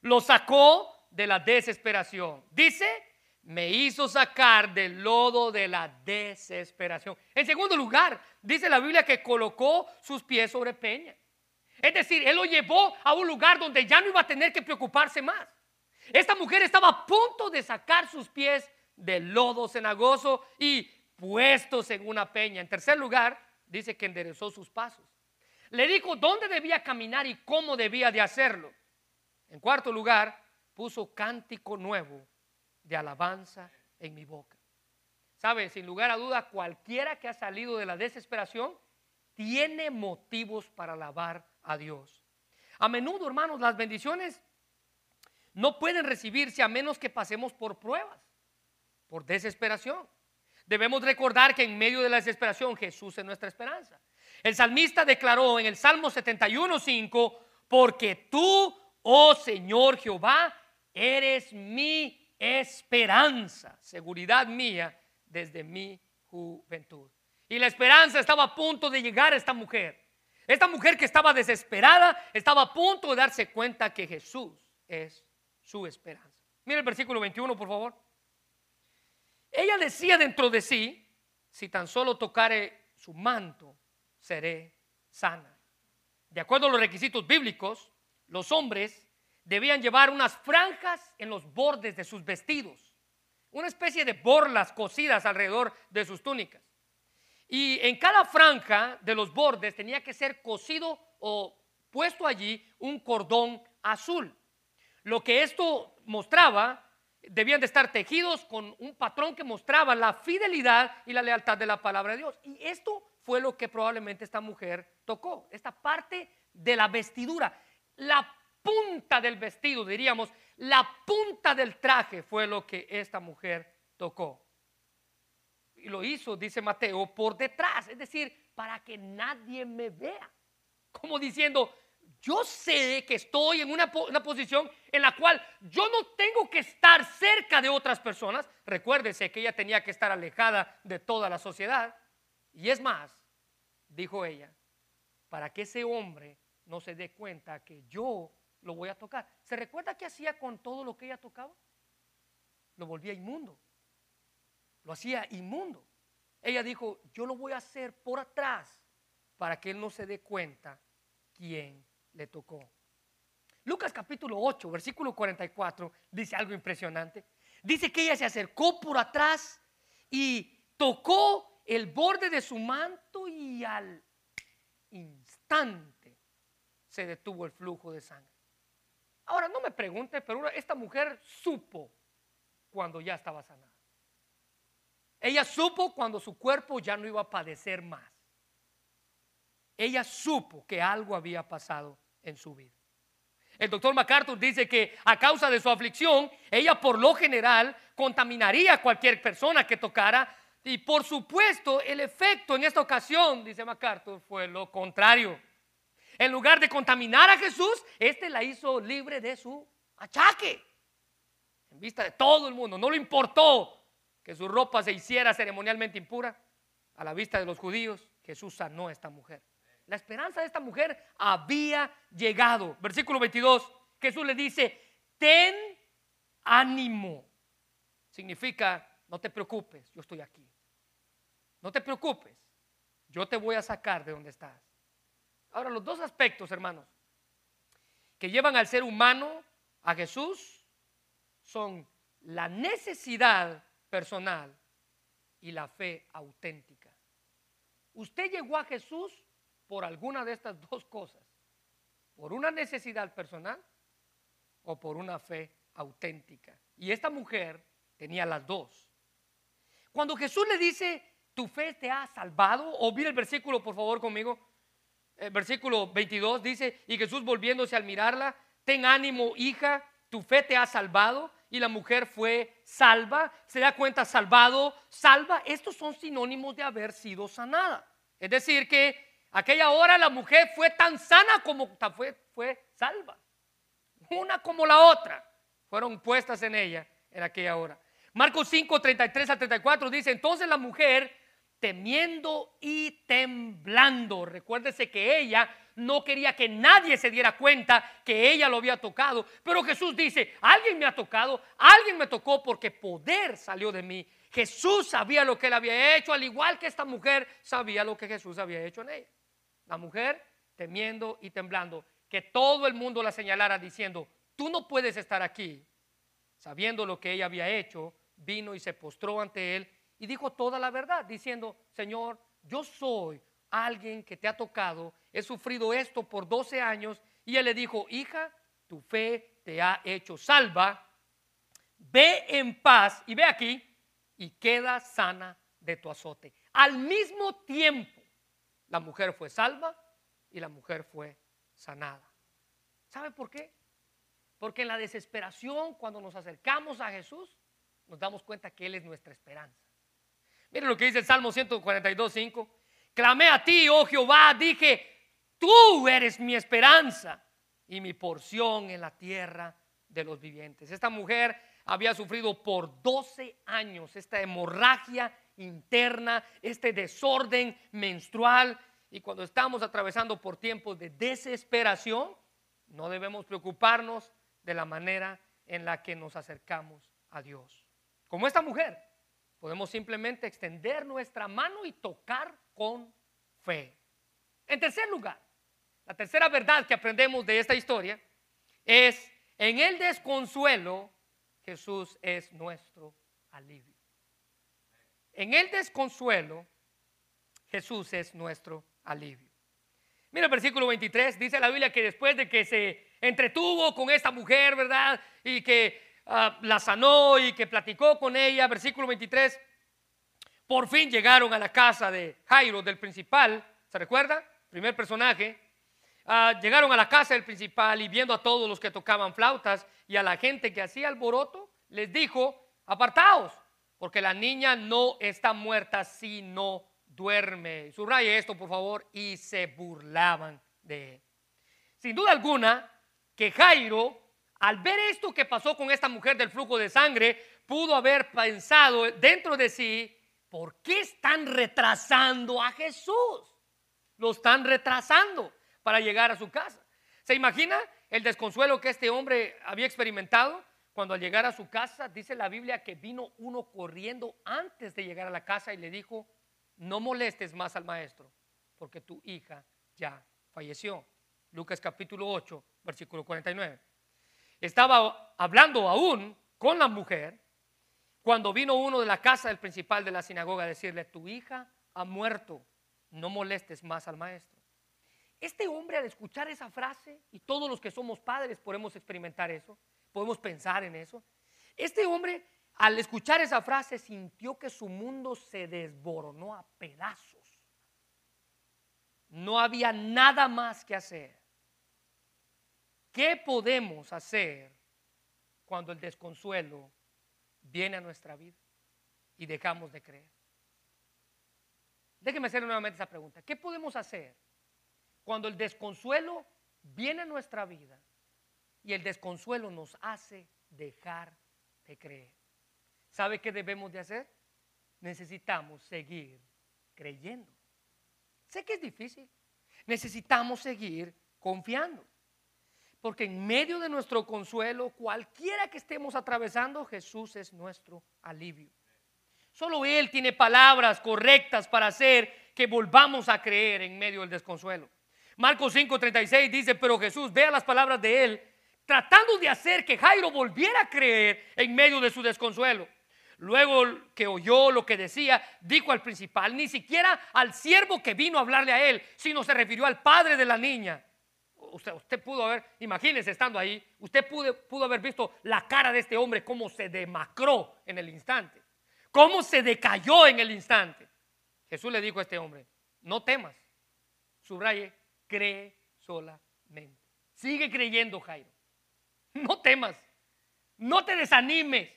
Lo sacó de la desesperación. Dice, me hizo sacar del lodo de la desesperación. En segundo lugar, dice la Biblia que colocó sus pies sobre peña. Es decir, él lo llevó a un lugar donde ya no iba a tener que preocuparse más. Esta mujer estaba a punto de sacar sus pies del lodo cenagoso y puestos en una peña. En tercer lugar, dice que enderezó sus pasos. Le dijo dónde debía caminar y cómo debía de hacerlo. En cuarto lugar, puso cántico nuevo de alabanza en mi boca. ¿Sabe? Sin lugar a duda, cualquiera que ha salido de la desesperación tiene motivos para alabar a Dios. A menudo, hermanos, las bendiciones no pueden recibirse a menos que pasemos por pruebas, por desesperación. Debemos recordar que en medio de la desesperación Jesús es nuestra esperanza. El salmista declaró en el Salmo 71.5, porque tú, oh Señor Jehová, eres mi esperanza, seguridad mía desde mi juventud. Y la esperanza estaba a punto de llegar a esta mujer. Esta mujer que estaba desesperada estaba a punto de darse cuenta que Jesús es su esperanza. Mira el versículo 21, por favor. Ella decía dentro de sí, si tan solo tocare su manto, seré sana. De acuerdo a los requisitos bíblicos, los hombres debían llevar unas franjas en los bordes de sus vestidos, una especie de borlas cosidas alrededor de sus túnicas. Y en cada franja de los bordes tenía que ser cosido o puesto allí un cordón azul. Lo que esto mostraba, debían de estar tejidos con un patrón que mostraba la fidelidad y la lealtad de la palabra de Dios. Y esto fue lo que probablemente esta mujer tocó, esta parte de la vestidura. La punta del vestido, diríamos, la punta del traje fue lo que esta mujer tocó. Y lo hizo, dice Mateo, por detrás, es decir, para que nadie me vea. Como diciendo, yo sé que estoy en una, posición en la cual yo no tengo que estar cerca de otras personas. Recuérdese que ella tenía que estar alejada de toda la sociedad. Y es más, dijo ella, para que ese hombre no se dé cuenta que yo lo voy a tocar. ¿Se recuerda qué hacía con todo lo que ella tocaba? Lo volvía inmundo. Lo hacía inmundo. Ella dijo, yo lo voy a hacer por atrás para que él no se dé cuenta quién le tocó. Lucas capítulo 8, versículo 44, dice algo impresionante. Dice que ella se acercó por atrás y tocó el borde de su manto y al instante se detuvo el flujo de sangre. Ahora, no me pregunte, pero esta mujer supo cuando ya estaba sanada. Ella supo cuando su cuerpo ya no iba a padecer más. Ella supo que algo había pasado en su vida. El doctor MacArthur dice que a causa de su aflicción, ella por lo general contaminaría a cualquier persona que tocara y por supuesto el efecto en esta ocasión, dice MacArthur, fue lo contrario. En lugar de contaminar a Jesús, este la hizo libre de su achaque. En vista de todo el mundo. No le importó que su ropa se hiciera ceremonialmente impura. A la vista de los judíos, Jesús sanó a esta mujer. La esperanza de esta mujer había llegado. Versículo 22, Jesús le dice, ten ánimo. Significa, no te preocupes, yo estoy aquí. No te preocupes, yo te voy a sacar de donde estás. Ahora, los dos aspectos, hermanos, que llevan al ser humano a Jesús son la necesidad personal y la fe auténtica. Usted llegó a Jesús por alguna de estas [laughs] dos cosas, por una necesidad personal o por una fe auténtica. Y esta mujer tenía las dos. Cuando Jesús le dice, tu fe te ha salvado, o mira el versículo por favor conmigo, el versículo 22 dice, y Jesús volviéndose al mirarla, ten ánimo hija, tu fe te ha salvado y la mujer fue salva. Se da cuenta, salvado, salva. Estos son sinónimos de haber sido sanada. Es decir, que aquella hora la mujer fue tan sana como fue, fue salva. Una como la otra fueron puestas en ella en aquella hora. Marcos 5, 33 a 34 dice, entonces la mujer temiendo y temblando. Recuérdese que ella no quería que nadie se diera cuenta que ella lo había tocado. Pero Jesús dice, alguien me ha tocado, alguien me tocó porque poder salió de mí. Jesús sabía lo que él había hecho, al igual que esta mujer sabía lo que Jesús había hecho en ella. La mujer temiendo y temblando, que todo el mundo la señalara diciendo, tú no puedes estar aquí. Sabiendo lo que ella había hecho, vino y se postró ante él y dijo toda la verdad, diciendo, Señor, yo soy alguien que te ha tocado, he sufrido esto por 12 años, y él le dijo, hija, tu fe te ha hecho salva, ve en paz, y ve aquí, y queda sana de tu azote. Al mismo tiempo, la mujer fue salva y la mujer fue sanada. ¿Sabe por qué? Porque en la desesperación, cuando nos acercamos a Jesús, nos damos cuenta que Él es nuestra esperanza. Miren lo que dice el Salmo 142, 5. Clamé a ti, oh Jehová, dije, tú eres mi esperanza y mi porción en la tierra de los vivientes. Esta mujer había sufrido por 12 años esta hemorragia interna, este desorden menstrual. Y cuando estamos atravesando por tiempos de desesperación, no debemos preocuparnos de la manera en la que nos acercamos a Dios. Como esta mujer, podemos simplemente extender nuestra mano y tocar con fe. En tercer lugar, la tercera verdad que aprendemos de esta historia es, en el desconsuelo, Jesús es nuestro alivio. En el desconsuelo, Jesús es nuestro alivio. Mira el versículo 23, dice la Biblia que después de que se entretuvo con esta mujer, ¿verdad? Y que ah, la sanó y que platicó con ella, versículo 23, por fin llegaron a la casa de Jairo, del principal, ¿se recuerda? Primer personaje. Ah, llegaron a la casa del principal y viendo a todos los que tocaban flautas y a la gente que hacía alboroto, les dijo, apartaos, porque la niña no está muerta sino duerme. Subraye esto, por favor, y se burlaban de él. Sin duda alguna, que Jairo, al ver esto que pasó con esta mujer del flujo de sangre, pudo haber pensado dentro de sí, ¿por qué están retrasando a Jesús? Lo están retrasando para llegar a su casa. ¿Se imagina el desconsuelo que este hombre había experimentado? Cuando al llegar a su casa, dice la Biblia que vino uno corriendo antes de llegar a la casa y le dijo, no molestes más al maestro, porque tu hija ya falleció. Lucas capítulo 8, versículo 49. Estaba hablando aún con la mujer cuando vino uno de la casa del principal de la sinagoga a decirle, tu hija ha muerto, no molestes más al maestro. Este hombre al escuchar esa frase, y todos los que somos padres podemos experimentar eso, podemos pensar en eso, este hombre al escuchar esa frase sintió que su mundo se desboronó a pedazos. No había nada más que hacer. ¿Qué podemos hacer cuando el desconsuelo viene a nuestra vida y dejamos de creer. Déjeme hacer nuevamente esa pregunta. ¿Qué podemos hacer cuando el desconsuelo viene a nuestra vida y el desconsuelo nos hace dejar de creer? ¿Sabe qué debemos de hacer? Necesitamos seguir creyendo. Sé que es difícil. necesitamos seguir confiando. Porque en medio de nuestro consuelo, cualquiera que estemos atravesando, Jesús es nuestro alivio. Solo Él tiene palabras correctas para hacer que volvamos a creer en medio del desconsuelo. Marcos 5:36 dice, pero Jesús, vea las palabras de Él, tratando de hacer que Jairo volviera a creer en medio de su desconsuelo. Luego que oyó lo que decía, dijo al principal, ni siquiera al siervo que vino a hablarle a él, sino se refirió al padre de la niña. Usted, pudo haber, imagínese estando ahí, usted pudo, pudo haber visto la cara de este hombre, cómo se demacró en el instante, cómo se decayó en el instante. Jesús le dijo a este hombre, no temas, subraye, cree solamente. Sigue creyendo, Jairo. [laughs] No temas, no te desanimes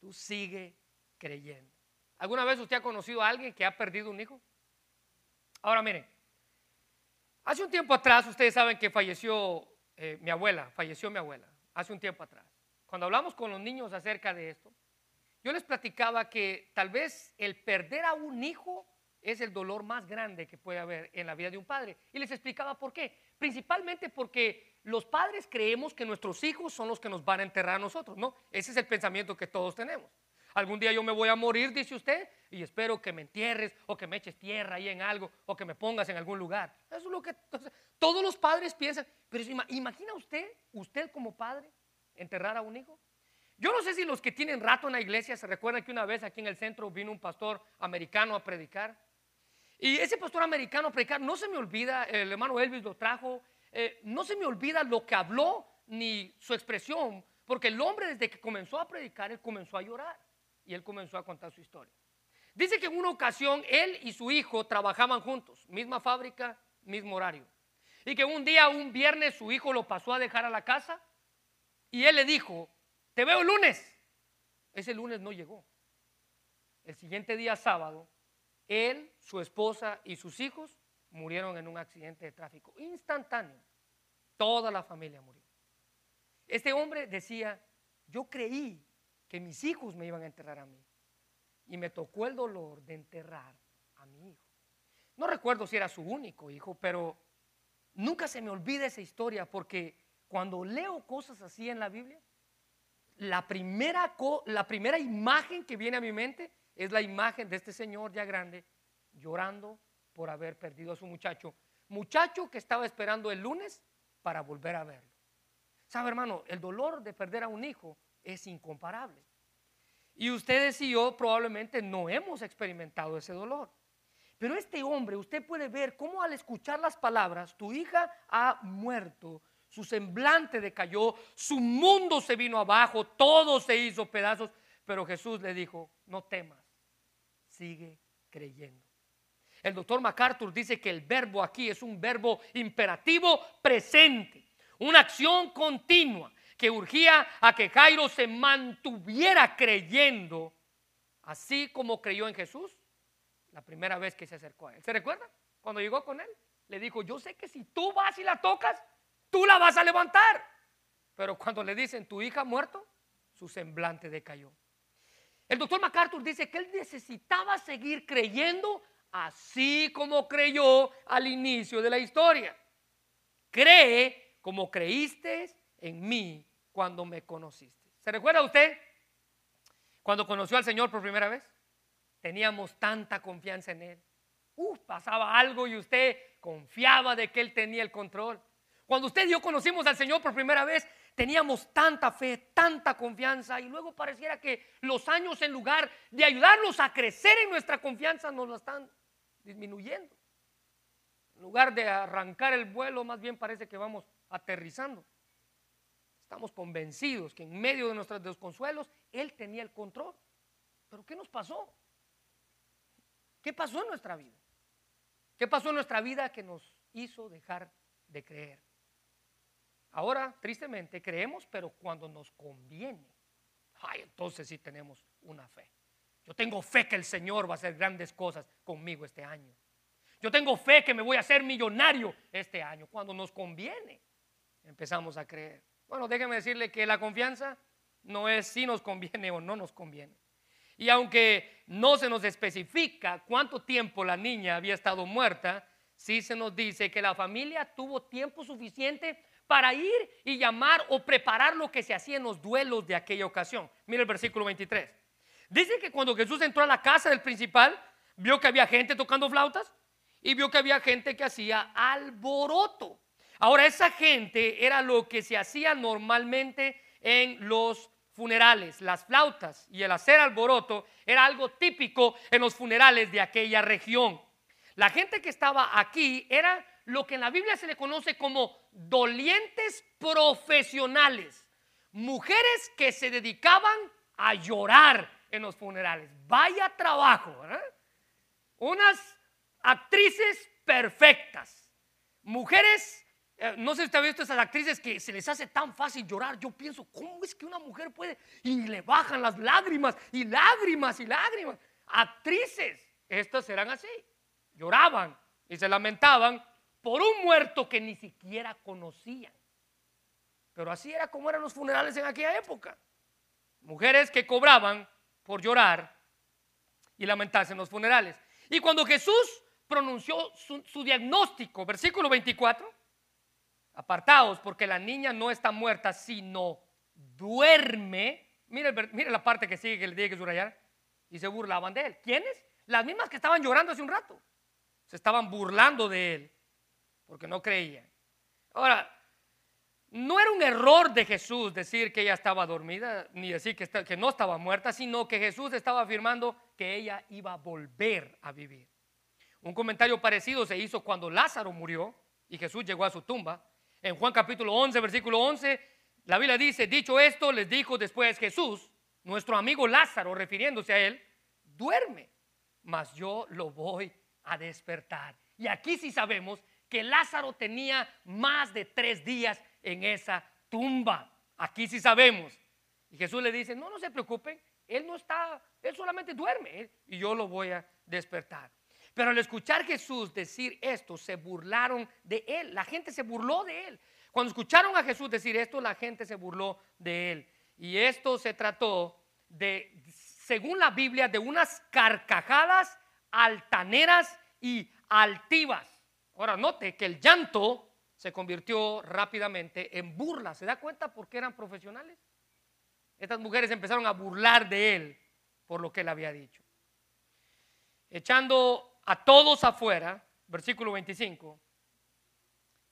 tú sigue creyendo. ¿Alguna vez usted ha conocido a alguien que ha perdido un hijo? Ahora miren, hace un tiempo atrás ustedes saben que falleció eh, mi abuela, falleció mi abuela, hace un tiempo atrás. Cuando hablamos con los niños acerca de esto, yo les platicaba que tal vez el perder a un hijo es el dolor más grande que puede haber en la vida de un padre. Y les explicaba por qué. Principalmente porque los padres creemos que nuestros hijos son los que nos van a enterrar a nosotros, ¿no? Ese es el pensamiento que todos tenemos. Algún día yo me voy a morir, dice usted, y espero que me entierres o que me eches tierra ahí en algo o que me pongas en algún lugar. Eso es lo que todos los padres piensan. Pero imagina usted, usted como padre, enterrar a un hijo. Yo no sé si los que tienen rato en la iglesia se recuerdan que una vez aquí en el centro vino un pastor americano a predicar y ese pastor americano predicar, no se me olvida, el hermano Elvis lo trajo, eh, no se me olvida lo que habló ni su expresión, porque el hombre desde que comenzó a predicar, él comenzó a llorar y él comenzó a contar su historia. Dice que en una ocasión él y su hijo trabajaban juntos, misma fábrica, mismo horario. Y que un día, un viernes, su hijo lo pasó a dejar a la casa y él le dijo, te veo lunes. Ese lunes no llegó. El siguiente día, sábado, él, su esposa y sus hijos murieron en un accidente de tráfico instantáneo. Toda la familia murió. Este hombre decía, yo creí que mis hijos me iban a enterrar a mí. Y me tocó el dolor de enterrar a mi hijo. No recuerdo si era su único hijo, pero nunca se me olvida esa historia porque cuando leo cosas así en la Biblia, la primera, la primera imagen que viene a mi mente es la imagen de este señor ya grande llorando por haber perdido a su muchacho. Muchacho que estaba esperando el lunes para volver a verlo. ¿Sabe, hermano? El dolor de perder a un hijo es incomparable. Y ustedes y yo probablemente no hemos experimentado ese dolor. Pero este hombre, usted puede ver cómo al escuchar las palabras, tu hija ha muerto, su semblante decayó, su mundo se vino abajo, todo se hizo pedazos, pero Jesús le dijo, no temas, sigue creyendo. El doctor MacArthur dice que el verbo aquí es un verbo imperativo presente, una acción continua que urgía a que Jairo se mantuviera creyendo, así como creyó en Jesús la primera vez que se acercó a él. ¿Se recuerda? Cuando llegó con él, le dijo, yo sé que si tú vas y la tocas, tú la vas a levantar. Pero cuando le dicen, tu hija ha muerto, su semblante decayó. El doctor MacArthur dice que él necesitaba seguir creyendo así como creyó al inicio de la historia. Cree como creíste en mí cuando me conociste. ¿Se recuerda usted cuando conoció al Señor por primera vez? Teníamos tanta confianza en Él. Uf, pasaba algo y usted confiaba de que Él tenía el control. Cuando usted y yo conocimos al Señor por primera vez, teníamos tanta fe, tanta confianza y luego pareciera que los años en lugar de ayudarnos a crecer en nuestra confianza nos lo están disminuyendo. En lugar de arrancar el vuelo, más bien parece que vamos aterrizando. Estamos convencidos que en medio de nuestros desconsuelos Él tenía el control. Pero ¿qué nos pasó? ¿Qué pasó en nuestra vida? ¿Qué pasó en nuestra vida que nos hizo dejar de creer? Ahora, tristemente, creemos, pero cuando nos conviene, ay, entonces sí tenemos una fe. Yo tengo fe que el Señor va a hacer grandes cosas conmigo este año. Yo tengo fe que me voy a hacer millonario este año. Cuando nos conviene, empezamos a creer. Bueno, déjeme decirle que la confianza no es si nos conviene o no nos conviene. Y aunque no se nos especifica cuánto tiempo la niña había estado muerta, sí se nos dice que la familia tuvo tiempo suficiente para ir y llamar o preparar lo que se hacía en los duelos de aquella ocasión. Mira el versículo 23. Dice que cuando Jesús entró a la casa del principal, vio que había gente tocando flautas y vio que había gente que hacía alboroto. Ahora, esa gente era lo que se hacía normalmente en los funerales. Las flautas y el hacer alboroto era algo típico en los funerales de aquella región. La gente que estaba aquí era lo que en la Biblia se le conoce como dolientes profesionales, mujeres que se dedicaban a llorar en los funerales. Vaya trabajo, Unas actrices perfectas, mujeres no sé si usted ha visto esas actrices que se les hace tan fácil llorar. Yo pienso, ¿cómo es que una mujer puede? Y le bajan las lágrimas y lágrimas y lágrimas. Actrices, estas eran así. Lloraban y se lamentaban por un muerto que ni siquiera conocían. Pero así era como eran los funerales en aquella época. Mujeres que cobraban por llorar y lamentarse en los funerales. Y cuando Jesús pronunció su, su diagnóstico, versículo 24, apartados, porque la niña no está muerta, sino duerme. Mire, mire la parte que sigue que le dije que subrayar. Y se burlaban de él. ¿Quiénes? Las mismas que estaban llorando hace un rato. Se estaban burlando de él, porque no creían. Ahora, no era un error de Jesús decir que ella estaba dormida, ni decir que no estaba muerta, sino que Jesús estaba afirmando que ella iba a volver a vivir. Un comentario parecido se hizo cuando Lázaro murió y Jesús llegó a su tumba. En Juan capítulo 11, versículo 11, la Biblia dice, dicho esto, les dijo después Jesús, nuestro amigo Lázaro, refiriéndose a él, duerme, mas yo lo voy a despertar. Y aquí sí sabemos que Lázaro tenía más de tres días en esa tumba. Aquí sí sabemos. Y Jesús le dice, no, no se preocupen, él no está, él solamente duerme y yo lo voy a despertar. Pero al escuchar Jesús decir esto, se burlaron de él. La gente se burló de él. Cuando escucharon a Jesús decir esto, la gente se burló de él. Y esto se trató de, según la Biblia, de unas carcajadas altaneras y altivas. Ahora note que el llanto se convirtió rápidamente en burla. ¿Se da cuenta por qué eran profesionales? Estas mujeres empezaron a burlar de él por lo que él había dicho. Echando a todos afuera, versículo 25,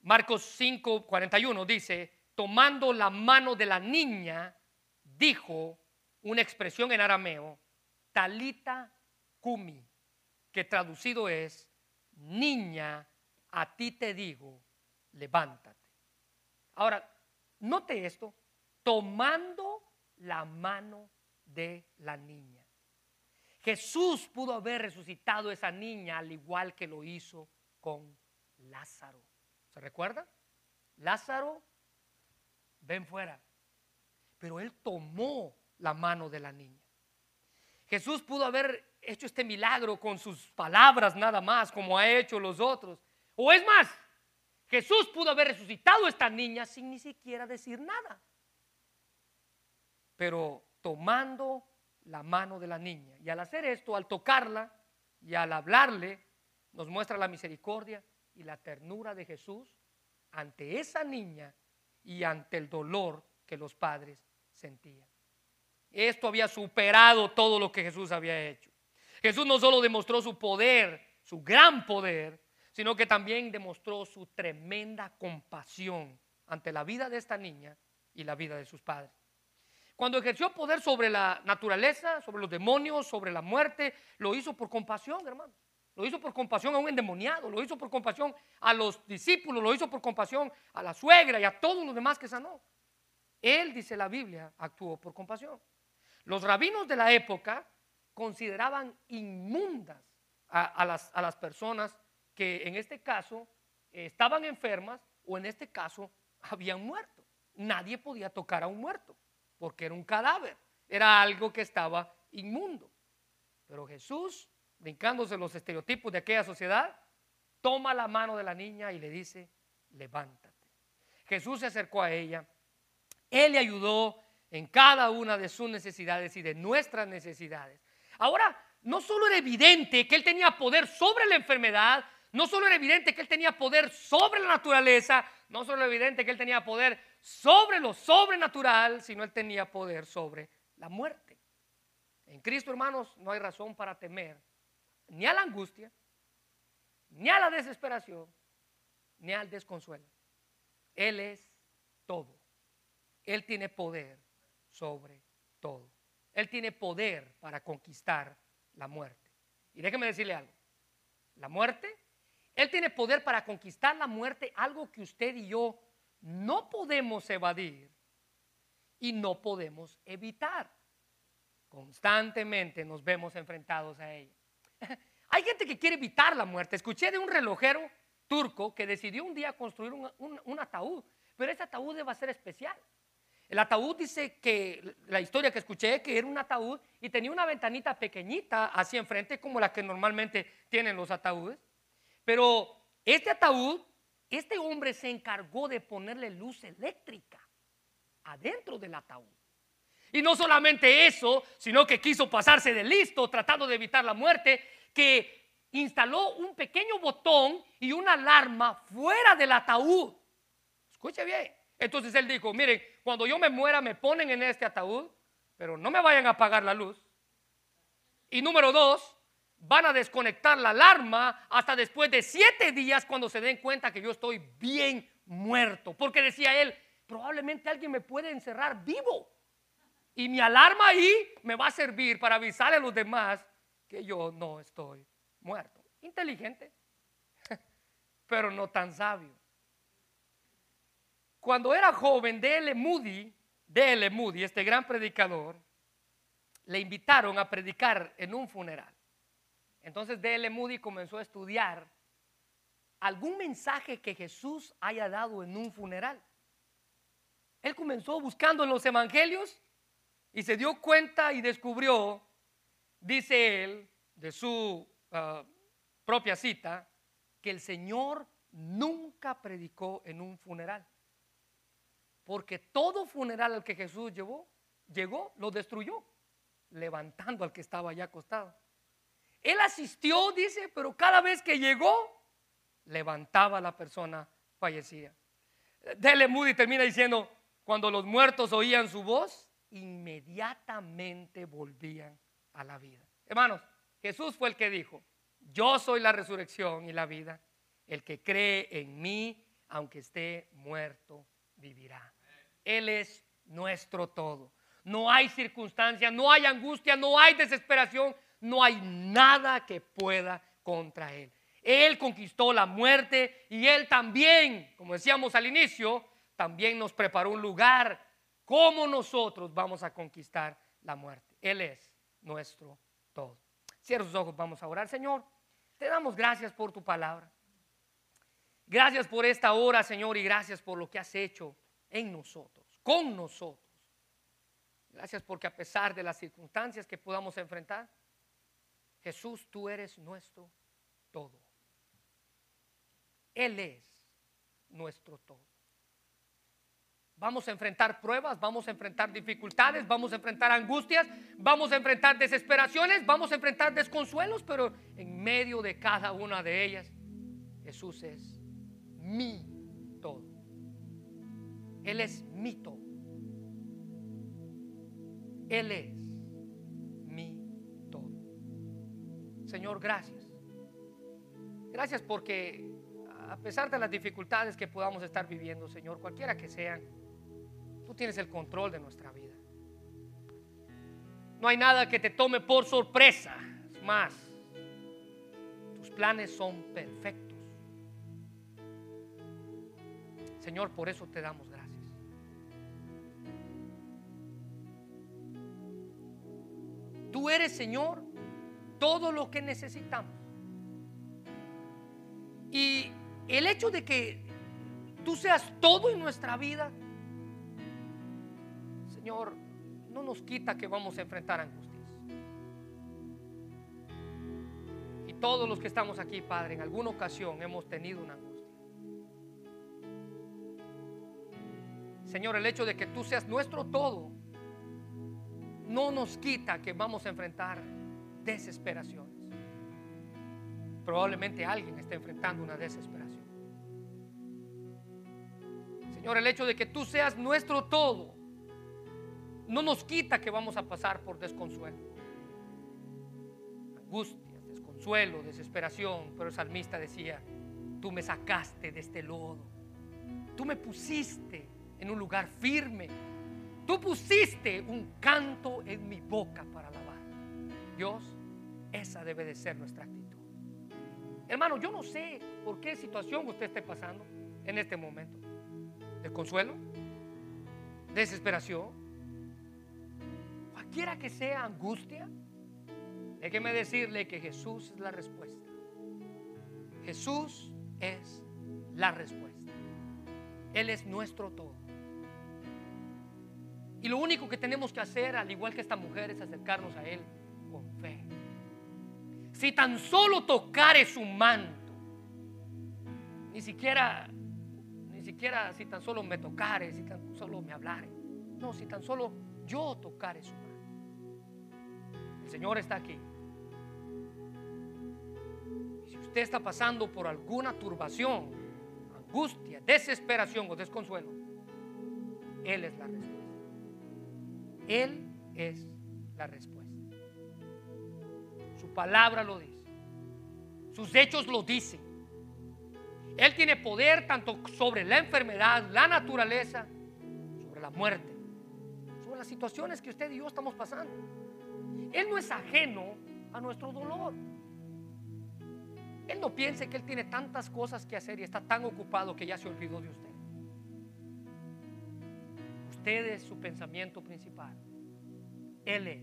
Marcos 5, 41 dice, tomando la mano de la niña, dijo una expresión en arameo, talita kumi, que traducido es, niña, a ti te digo, levántate. Ahora, note esto, tomando la mano de la niña. Jesús pudo haber resucitado a esa niña al igual que lo hizo con Lázaro. ¿Se recuerda? Lázaro, ven fuera. Pero él tomó la mano de la niña. Jesús pudo haber hecho este milagro con sus palabras nada más, como ha hecho los otros. O es más, Jesús pudo haber resucitado a esta niña sin ni siquiera decir nada. Pero tomando la mano de la niña. Y al hacer esto, al tocarla y al hablarle, nos muestra la misericordia y la ternura de Jesús ante esa niña y ante el dolor que los padres sentían. Esto había superado todo lo que Jesús había hecho. Jesús no solo demostró su poder, su gran poder, sino que también demostró su tremenda compasión ante la vida de esta niña y la vida de sus padres. Cuando ejerció poder sobre la naturaleza, sobre los demonios, sobre la muerte, lo hizo por compasión, hermano. Lo hizo por compasión a un endemoniado, lo hizo por compasión a los discípulos, lo hizo por compasión a la suegra y a todos los demás que sanó. Él, dice la Biblia, actuó por compasión. Los rabinos de la época consideraban inmundas a, las, a las personas que en este caso estaban enfermas o en este caso habían muerto. Nadie podía tocar a un muerto porque era un cadáver, era algo que estaba inmundo. Pero Jesús, brincándose los estereotipos de aquella sociedad, toma la mano de la niña y le dice, levántate. Jesús se acercó a ella, Él le ayudó en cada una de sus necesidades y de nuestras necesidades. Ahora, no solo era evidente que Él tenía poder sobre la enfermedad, no solo era evidente que él tenía poder sobre la naturaleza, no solo era evidente que él tenía poder sobre lo sobrenatural, sino él tenía poder sobre la muerte. En Cristo, hermanos, no hay razón para temer ni a la angustia, ni a la desesperación, ni al desconsuelo. Él es todo. Él tiene poder sobre todo. Él tiene poder para conquistar la muerte. Y déjeme decirle algo. La muerte, Él tiene poder para conquistar la muerte, algo que usted y yo no podemos evadir y no podemos evitar. Constantemente nos vemos enfrentados a ella. [laughs] Hay gente que quiere evitar la muerte. Escuché de un relojero turco que decidió un día construir un, ataúd, pero ese ataúd debe ser especial. El ataúd dice que, la historia que escuché, que era un ataúd y tenía una ventanita pequeñita hacia enfrente, como la que normalmente tienen los ataúdes. Pero este ataúd, este hombre se encargó de ponerle luz eléctrica adentro del ataúd. Y no solamente eso, sino que quiso pasarse de listo tratando de evitar la muerte, que instaló un pequeño botón y una alarma fuera del ataúd. Escuche bien. Entonces él dijo, miren, cuando yo me muera me ponen en este ataúd, pero no me vayan a apagar la luz. Y número dos, van a desconectar la alarma hasta después de siete días cuando se den cuenta que yo estoy bien muerto. Porque decía él, probablemente alguien me puede encerrar vivo. Y mi alarma ahí me va a servir para avisarle a los demás que yo no estoy muerto. Inteligente, [laughs] pero no tan sabio. Cuando era joven, D.L. Moody, D.L. Moody, este gran predicador, le invitaron a predicar en un funeral. Entonces D.L. Moody comenzó a estudiar algún mensaje que Jesús haya dado en un funeral. Él comenzó buscando en los evangelios y se dio cuenta y descubrió, dice él, de su ah, propia cita, que el Señor nunca predicó en un funeral. Porque todo funeral al que Jesús llevó, llegó, lo destruyó, levantando al que estaba allá acostado. Él asistió, dice, pero cada vez que llegó, levantaba a la persona fallecida. Dele Moody termina diciendo, cuando los muertos oían su voz, inmediatamente volvían a la vida. Hermanos, Jesús fue el que dijo, yo soy la resurrección y la vida. El que cree en mí, aunque esté muerto, vivirá. Él es nuestro todo. No hay circunstancia, no hay angustia, no hay desesperación, no hay nada que pueda contra Él. Él conquistó la muerte y Él también, como decíamos al inicio, también nos preparó un lugar. como nosotros vamos a conquistar la muerte? Él es nuestro todo. Cierra sus ojos, vamos a orar. Señor, te damos gracias por tu palabra. Gracias por esta hora, Señor, y gracias por lo que has hecho en nosotros, con nosotros. Gracias porque a pesar de las circunstancias que podamos enfrentar, Jesús, tú eres nuestro todo. Él es nuestro todo. Vamos a enfrentar pruebas, vamos a enfrentar dificultades, vamos a enfrentar angustias, vamos a enfrentar desesperaciones, vamos a enfrentar desconsuelos, pero en medio de cada una de ellas, Jesús es mi todo. Él es mi todo. Él es Señor, gracias. Gracias porque a pesar de las dificultades que podamos estar viviendo, Señor, cualquiera que sean, tú tienes el control de nuestra vida. No hay nada que te tome por sorpresa. Es más, tus planes son perfectos. Señor, por eso te damos gracias. Tú eres, Señor, todo lo que necesitamos. Y el hecho de que tú seas todo en nuestra vida, Señor, no nos quita que vamos a enfrentar angustias. Y todos los que estamos aquí, Padre, en alguna ocasión hemos tenido una angustia. Señor, el hecho de que tú seas nuestro todo no nos quita que vamos a enfrentar desesperaciones. Probablemente alguien está enfrentando una desesperación. Señor, el hecho de que tú seas nuestro todo no nos quita que vamos a pasar por desconsuelo, angustias, desconsuelo, desesperación. Pero el salmista decía, tú me sacaste de este lodo, tú me pusiste en un lugar firme, tú pusiste un canto en mi boca para alabar. Dios, esa debe de ser nuestra actitud. Hermano, yo no sé por qué situación usted esté pasando en este momento. ¿Desconsuelo? ¿Desesperación? Cualquiera que sea angustia, déjeme decirle que Jesús es la respuesta. Jesús es la respuesta. Él es nuestro todo. Y lo único que tenemos que hacer, al igual que esta mujer, es acercarnos a Él con fe si tan solo tocare su manto, ni siquiera, ni siquiera si tan solo me tocare, si tan solo me hablare, no, si tan solo yo tocare su manto. El Señor está aquí. Y si usted está pasando por alguna turbación, angustia, desesperación o desconsuelo, Él es la respuesta. Él es la respuesta palabra lo dice. Sus hechos lo dicen. Él tiene poder tanto sobre la enfermedad, la naturaleza, sobre la muerte, sobre las situaciones que usted y yo estamos pasando. Él no es ajeno a nuestro dolor. Él no piense que Él tiene tantas cosas que hacer y está tan ocupado que ya se olvidó de usted. Usted es su pensamiento principal. Él es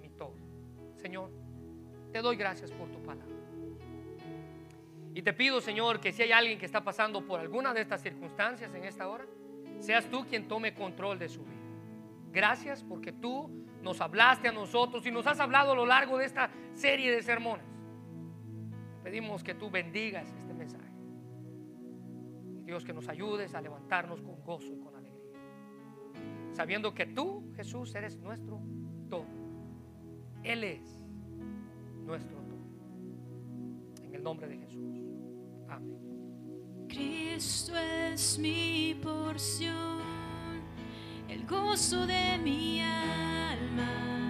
mi todo. Señor. Te doy gracias por tu palabra. Y te pido, Señor, que si hay alguien que está pasando por alguna de estas circunstancias en esta hora, seas tú quien tome control de su vida. Gracias porque tú nos hablaste a nosotros y nos has hablado a lo largo de esta serie de sermones. Pedimos que tú bendigas este mensaje. Dios, que nos ayudes a levantarnos con gozo y con alegría. Sabiendo que tú, Jesús, eres nuestro todo. Él es nuestro todo. En el nombre de Jesús. Amén. Cristo es mi porción, el gozo de mi alma